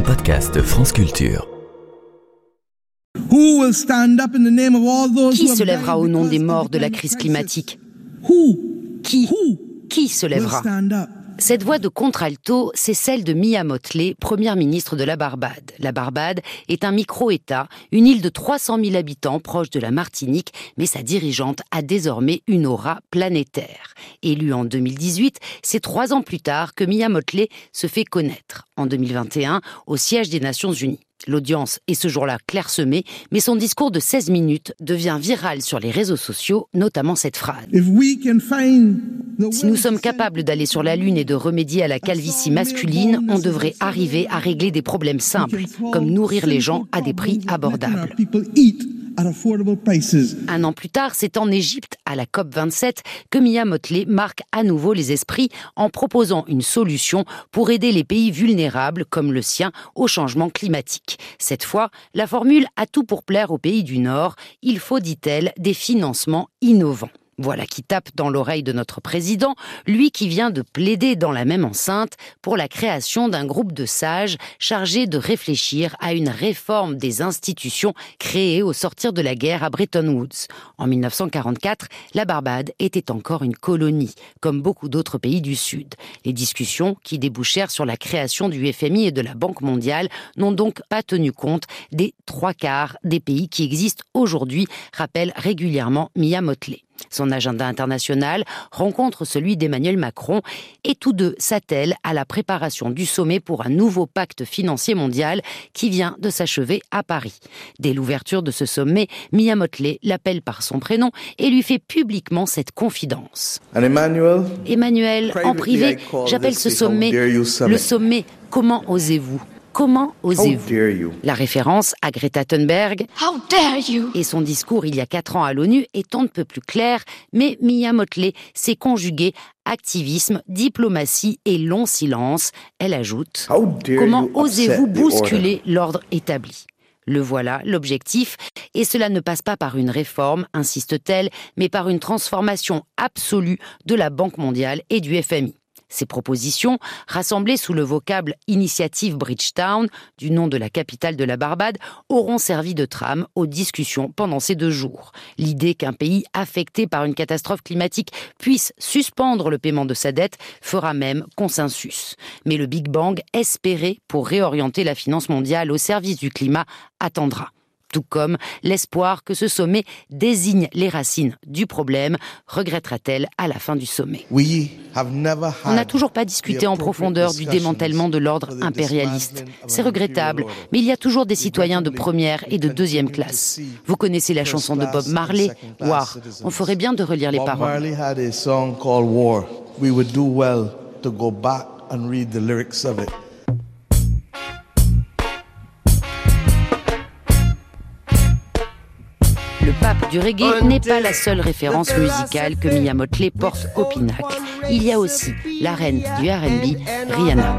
un podcast France Culture. Qui se lèvera au nom des morts de la crise climatique? Qui? Qui se lèvera? Cette voix de contralto, c'est celle de Mia Motley, première ministre de la Barbade. La Barbade est un micro-État, une île de 300 000 habitants proche de la Martinique, mais sa dirigeante a désormais une aura planétaire. Élue en 2018, c'est trois ans plus tard que Mia Motley se fait connaître, en 2021, au siège des Nations Unies. L'audience est ce jour-là clairsemée, mais son discours de 16 minutes devient viral sur les réseaux sociaux, notamment cette phrase. Si nous sommes capables d'aller sur la Lune et de remédier à la calvitie masculine, on devrait arriver à régler des problèmes simples, comme nourrir les gens à des prix abordables. Un an plus tard, c'est en Égypte, à la COP27, que Mia Motley marque à nouveau les esprits en proposant une solution pour aider les pays vulnérables, comme le sien, au changement climatique. Cette fois, la formule a tout pour plaire aux pays du Nord. Il faut, dit-elle, des financements innovants. Voilà qui tape dans l'oreille de notre président, lui qui vient de plaider dans la même enceinte pour la création d'un groupe de sages chargé de réfléchir à une réforme des institutions créées au sortir de la guerre à Bretton Woods. En 1944, la Barbade était encore une colonie, comme beaucoup d'autres pays du Sud. Les discussions qui débouchèrent sur la création du FMI et de la Banque mondiale n'ont donc pas tenu compte des trois quarts des pays qui existent aujourd'hui, rappelle régulièrement Mia Motley. Son agenda international rencontre celui d'Emmanuel Macron et tous deux s'attellent à la préparation du sommet pour un nouveau pacte financier mondial qui vient de s'achever à Paris. Dès l'ouverture de ce sommet, Mia Motley l'appelle par son prénom et lui fait publiquement cette confidence. Emmanuel, en privé, j'appelle ce sommet le sommet Comment osez-vous? Comment osez-vous La référence à Greta Thunberg. Et son discours il y a quatre ans à l'ONU est on ne peut plus clair, mais Mia Motley s'est conjuguée activisme, diplomatie et long silence. Elle ajoute Comment osez-vous bousculer l'ordre établi? Le voilà, l'objectif, et cela ne passe pas par une réforme, insiste-t-elle, mais par une transformation absolue de la Banque mondiale et du FMI. Ces propositions, rassemblées sous le vocable Initiative Bridgetown, du nom de la capitale de la Barbade, auront servi de trame aux discussions pendant ces deux jours. L'idée qu'un pays affecté par une catastrophe climatique puisse suspendre le paiement de sa dette fera même consensus. Mais le Big Bang, espéré pour réorienter la finance mondiale au service du climat, attendra tout comme l'espoir que ce sommet désigne les racines du problème, regrettera-t-elle à la fin du sommet? On n'a toujours pas discuté en profondeur du démantèlement de l'ordre impérialiste. C'est regrettable, mais il y a toujours des citoyens de première et de deuxième classe. Vous connaissez la chanson de Bob Marley, War. On ferait bien de relire les paroles. Le pape du reggae n'est pas la seule référence musicale que Mia Motley porte au pinacle. Il y a aussi la reine du RB, Rihanna.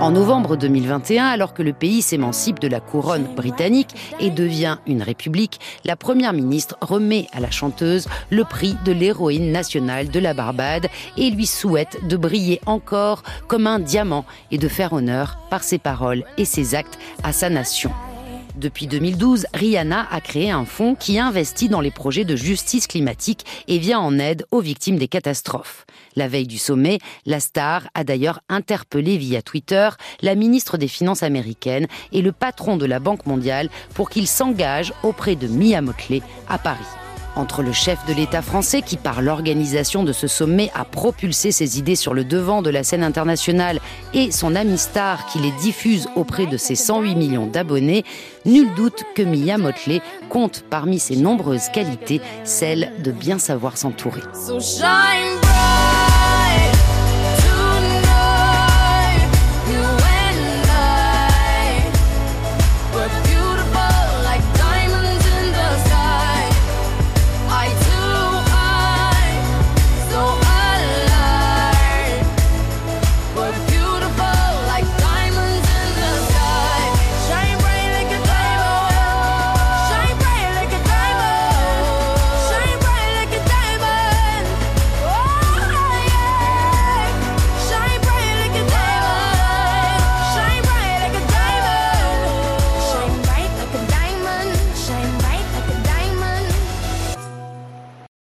En novembre 2021, alors que le pays s'émancipe de la couronne britannique et devient une république, la première ministre remet à la chanteuse le prix de l'héroïne nationale de la Barbade et lui souhaite de briller encore comme un diamant et de faire honneur par ses paroles et ses actes à sa nation. Depuis 2012, Rihanna a créé un fonds qui investit dans les projets de justice climatique et vient en aide aux victimes des catastrophes. La veille du sommet, la star a d'ailleurs interpellé via Twitter la ministre des Finances américaine et le patron de la Banque mondiale pour qu'ils s'engagent auprès de Mia Motley à Paris. Entre le chef de l'État français qui, par l'organisation de ce sommet, a propulsé ses idées sur le devant de la scène internationale et son ami star qui les diffuse auprès de ses 108 millions d'abonnés, nul doute que Mia Motley compte parmi ses nombreuses qualités celle de bien savoir s'entourer.